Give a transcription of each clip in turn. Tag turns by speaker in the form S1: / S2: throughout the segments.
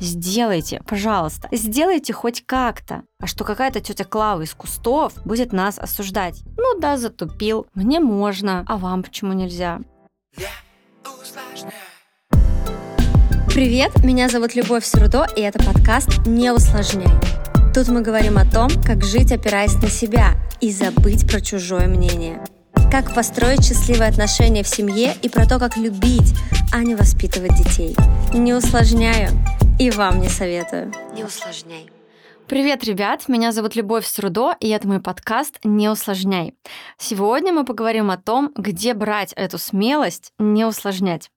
S1: Сделайте, пожалуйста. Сделайте хоть как-то. А что какая-то тетя Клава из кустов будет нас осуждать? Ну да, затупил. Мне можно, а вам почему нельзя?
S2: Привет, меня зовут Любовь Срудо, и это подкаст «Не усложняй». Тут мы говорим о том, как жить, опираясь на себя, и забыть про чужое мнение. Как построить счастливые отношения в семье и про то, как любить, а не воспитывать детей. Не усложняю, и вам не советую. Не усложняй.
S1: Привет, ребят! Меня зовут Любовь Срудо, и это мой подкаст «Не усложняй». Сегодня мы поговорим о том, где брать эту смелость не усложнять.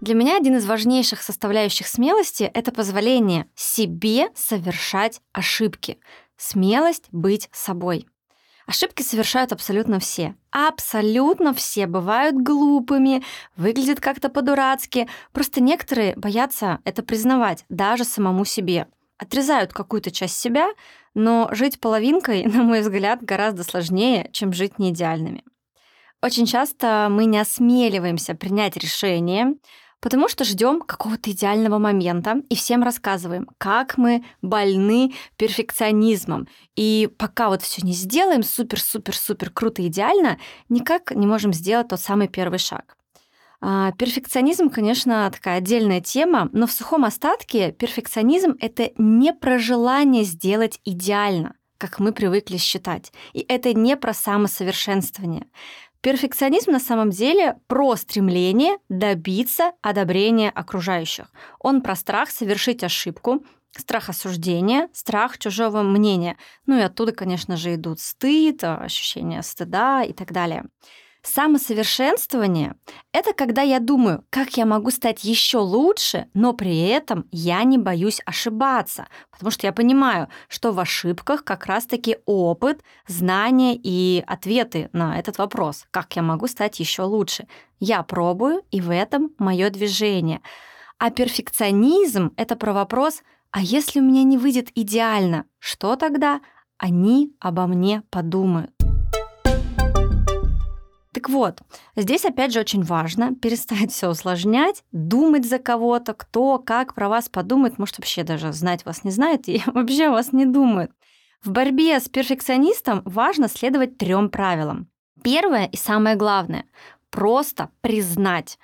S1: Для меня один из важнейших составляющих смелости — это позволение себе совершать ошибки. Смелость быть собой. Ошибки совершают абсолютно все. Абсолютно все бывают глупыми, выглядят как-то по-дурацки. Просто некоторые боятся это признавать, даже самому себе. Отрезают какую-то часть себя, но жить половинкой, на мой взгляд, гораздо сложнее, чем жить неидеальными. Очень часто мы не осмеливаемся принять решение, Потому что ждем какого-то идеального момента и всем рассказываем, как мы больны перфекционизмом. И пока вот все не сделаем супер-супер-супер круто идеально, никак не можем сделать тот самый первый шаг. А, перфекционизм, конечно, такая отдельная тема, но в сухом остатке перфекционизм — это не про желание сделать идеально, как мы привыкли считать. И это не про самосовершенствование. Перфекционизм на самом деле про стремление добиться одобрения окружающих. Он про страх совершить ошибку, страх осуждения, страх чужого мнения. Ну и оттуда, конечно же, идут стыд, ощущение стыда и так далее. Самосовершенствование — это когда я думаю, как я могу стать еще лучше, но при этом я не боюсь ошибаться, потому что я понимаю, что в ошибках как раз-таки опыт, знания и ответы на этот вопрос, как я могу стать еще лучше. Я пробую, и в этом мое движение. А перфекционизм — это про вопрос, а если у меня не выйдет идеально, что тогда? Они обо мне подумают. Так вот, здесь опять же очень важно перестать все усложнять, думать за кого-то, кто, как про вас подумает, может вообще даже знать вас не знает и вообще вас не думает. В борьбе с перфекционистом важно следовать трем правилам. Первое и самое главное — просто признать,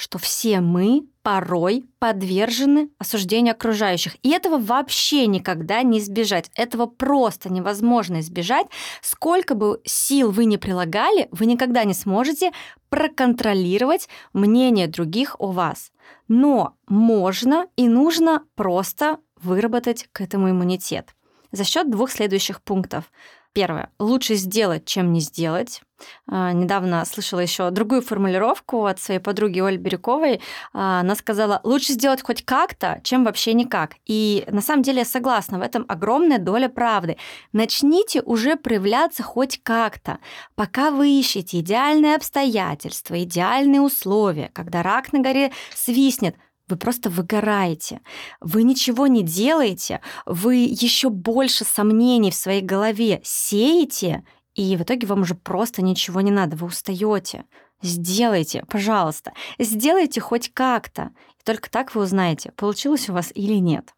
S1: что все мы порой подвержены осуждению окружающих. И этого вообще никогда не избежать. Этого просто невозможно избежать. Сколько бы сил вы ни прилагали, вы никогда не сможете проконтролировать мнение других о вас. Но можно и нужно просто выработать к этому иммунитет за счет двух следующих пунктов. Первое. Лучше сделать, чем не сделать. А, недавно слышала еще другую формулировку от своей подруги Оли Бирюковой. А, она сказала, лучше сделать хоть как-то, чем вообще никак. И на самом деле я согласна, в этом огромная доля правды. Начните уже проявляться хоть как-то. Пока вы ищете идеальные обстоятельства, идеальные условия, когда рак на горе свистнет, вы просто выгораете. Вы ничего не делаете, вы еще больше сомнений в своей голове сеете, и в итоге вам уже просто ничего не надо, вы устаете. Сделайте, пожалуйста, сделайте хоть как-то. И только так вы узнаете, получилось у вас или нет.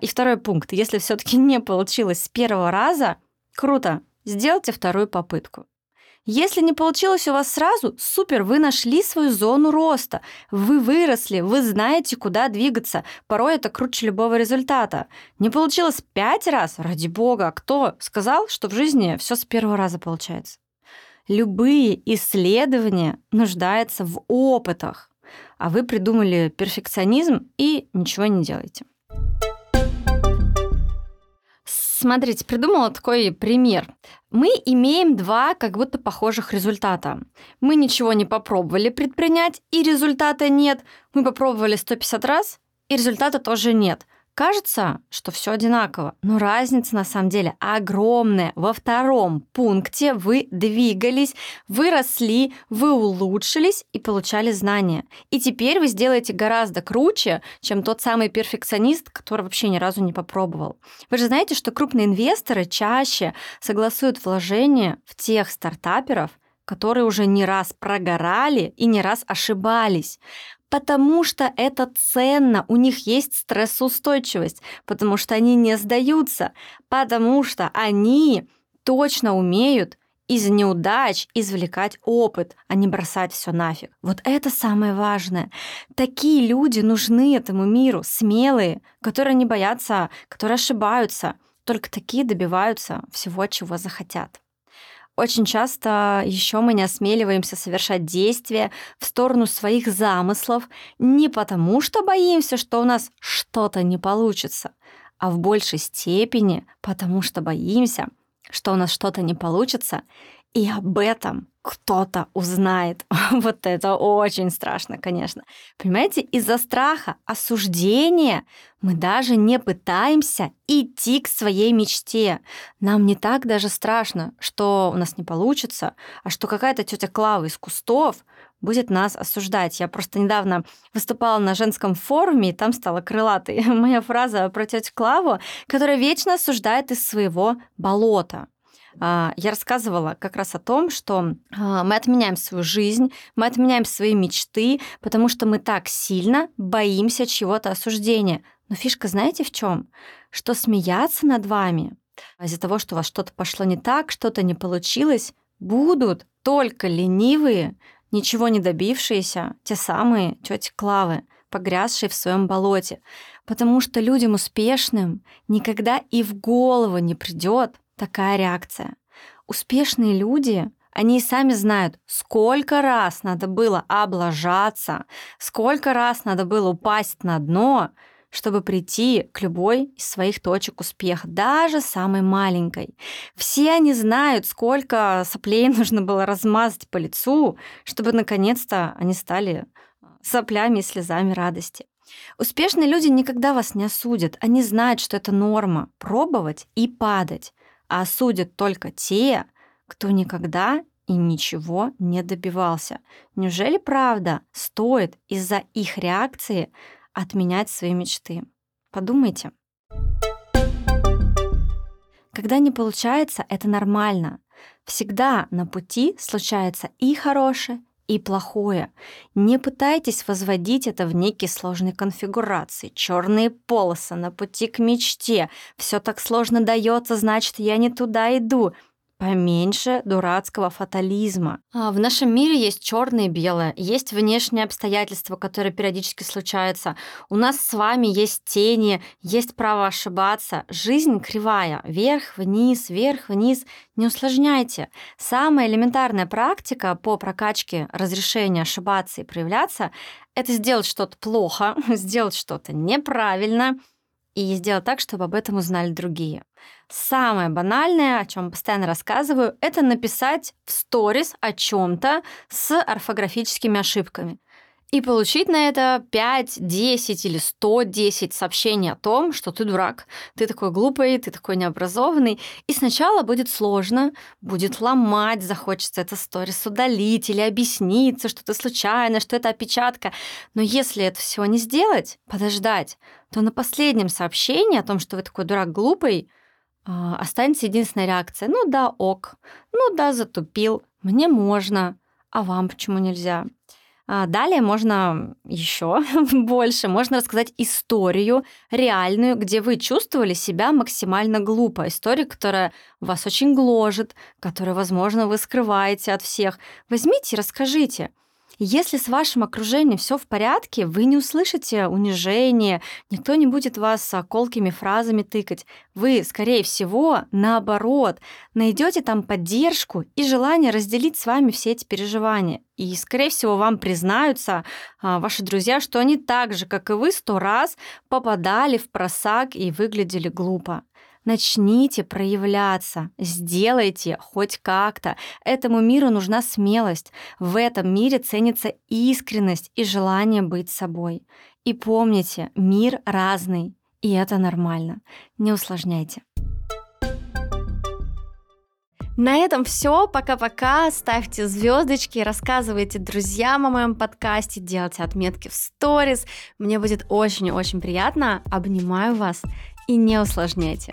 S1: И второй пункт. Если все-таки не получилось с первого раза, круто, сделайте вторую попытку. Если не получилось у вас сразу, супер, вы нашли свою зону роста. Вы выросли, вы знаете, куда двигаться. Порой это круче любого результата. Не получилось пять раз, ради бога, кто сказал, что в жизни все с первого раза получается? Любые исследования нуждаются в опытах, а вы придумали перфекционизм и ничего не делаете. Смотрите, придумала такой пример. Мы имеем два как будто похожих результата. Мы ничего не попробовали предпринять, и результата нет. Мы попробовали 150 раз, и результата тоже нет. Кажется, что все одинаково, но разница на самом деле огромная. Во втором пункте вы двигались, вы росли, вы улучшились и получали знания. И теперь вы сделаете гораздо круче, чем тот самый перфекционист, который вообще ни разу не попробовал. Вы же знаете, что крупные инвесторы чаще согласуют вложения в тех стартаперов, которые уже не раз прогорали и не раз ошибались. Потому что это ценно, у них есть стрессоустойчивость, потому что они не сдаются, потому что они точно умеют из неудач извлекать опыт, а не бросать все нафиг. Вот это самое важное. Такие люди нужны этому миру, смелые, которые не боятся, которые ошибаются. Только такие добиваются всего, чего захотят. Очень часто еще мы не осмеливаемся совершать действия в сторону своих замыслов не потому, что боимся, что у нас что-то не получится, а в большей степени потому, что боимся, что у нас что-то не получится, и об этом кто-то узнает. вот это очень страшно, конечно. Понимаете, из-за страха осуждения мы даже не пытаемся идти к своей мечте. Нам не так даже страшно, что у нас не получится, а что какая-то тетя Клава из кустов будет нас осуждать. Я просто недавно выступала на женском форуме, и там стала крылатой моя фраза про тетю Клаву, которая вечно осуждает из своего болота. А, я рассказывала как раз о том, что а, мы отменяем свою жизнь, мы отменяем свои мечты, потому что мы так сильно боимся чего-то осуждения. Но фишка знаете в чем? Что смеяться над вами из-за того, что у вас что-то пошло не так, что-то не получилось, будут только ленивые, ничего не добившиеся, те самые тети Клавы, погрязшие в своем болоте. Потому что людям успешным никогда и в голову не придет такая реакция. Успешные люди, они и сами знают, сколько раз надо было облажаться, сколько раз надо было упасть на дно, чтобы прийти к любой из своих точек успеха, даже самой маленькой. Все они знают, сколько соплей нужно было размазать по лицу, чтобы наконец-то они стали соплями и слезами радости. Успешные люди никогда вас не осудят. Они знают, что это норма — пробовать и падать а осудят только те, кто никогда и ничего не добивался. Неужели правда стоит из-за их реакции отменять свои мечты? Подумайте. Когда не получается, это нормально. Всегда на пути случается и хорошее, и плохое. Не пытайтесь возводить это в некие сложные конфигурации. Черные полосы на пути к мечте. Все так сложно дается, значит, я не туда иду поменьше дурацкого фатализма. А в нашем мире есть черное и белое, есть внешние обстоятельства, которые периодически случаются. У нас с вами есть тени, есть право ошибаться. Жизнь кривая, вверх, вниз, вверх, вниз. Не усложняйте. Самая элементарная практика по прокачке разрешения ошибаться и проявляться — это сделать что-то плохо, сделать что-то неправильно — и сделать так, чтобы об этом узнали другие. Самое банальное, о чем постоянно рассказываю, это написать в сторис о чем-то с орфографическими ошибками и получить на это 5, 10 или 110 сообщений о том, что ты дурак, ты такой глупый, ты такой необразованный. И сначала будет сложно, будет ломать, захочется это сторис удалить или объясниться, что ты случайно, что это опечатка. Но если это всего не сделать, подождать, то на последнем сообщении о том, что вы такой дурак глупый, а, останется единственная реакция. Ну да, ок. Ну да, затупил. Мне можно. А вам почему нельзя? А, далее можно еще больше, можно рассказать историю реальную, где вы чувствовали себя максимально глупо. Историю, которая вас очень гложет, которую, возможно, вы скрываете от всех. Возьмите и расскажите. Если с вашим окружением все в порядке, вы не услышите унижения, никто не будет вас колкими фразами тыкать. Вы, скорее всего, наоборот, найдете там поддержку и желание разделить с вами все эти переживания. И, скорее всего, вам признаются а, ваши друзья, что они так же, как и вы, сто раз попадали в просак и выглядели глупо. Начните проявляться, сделайте хоть как-то. Этому миру нужна смелость. В этом мире ценится искренность и желание быть собой. И помните, мир разный, и это нормально. Не усложняйте.
S2: На этом все. Пока-пока. Ставьте звездочки, рассказывайте друзьям о моем подкасте, делайте отметки в сторис. Мне будет очень-очень приятно. Обнимаю вас и не усложняйте.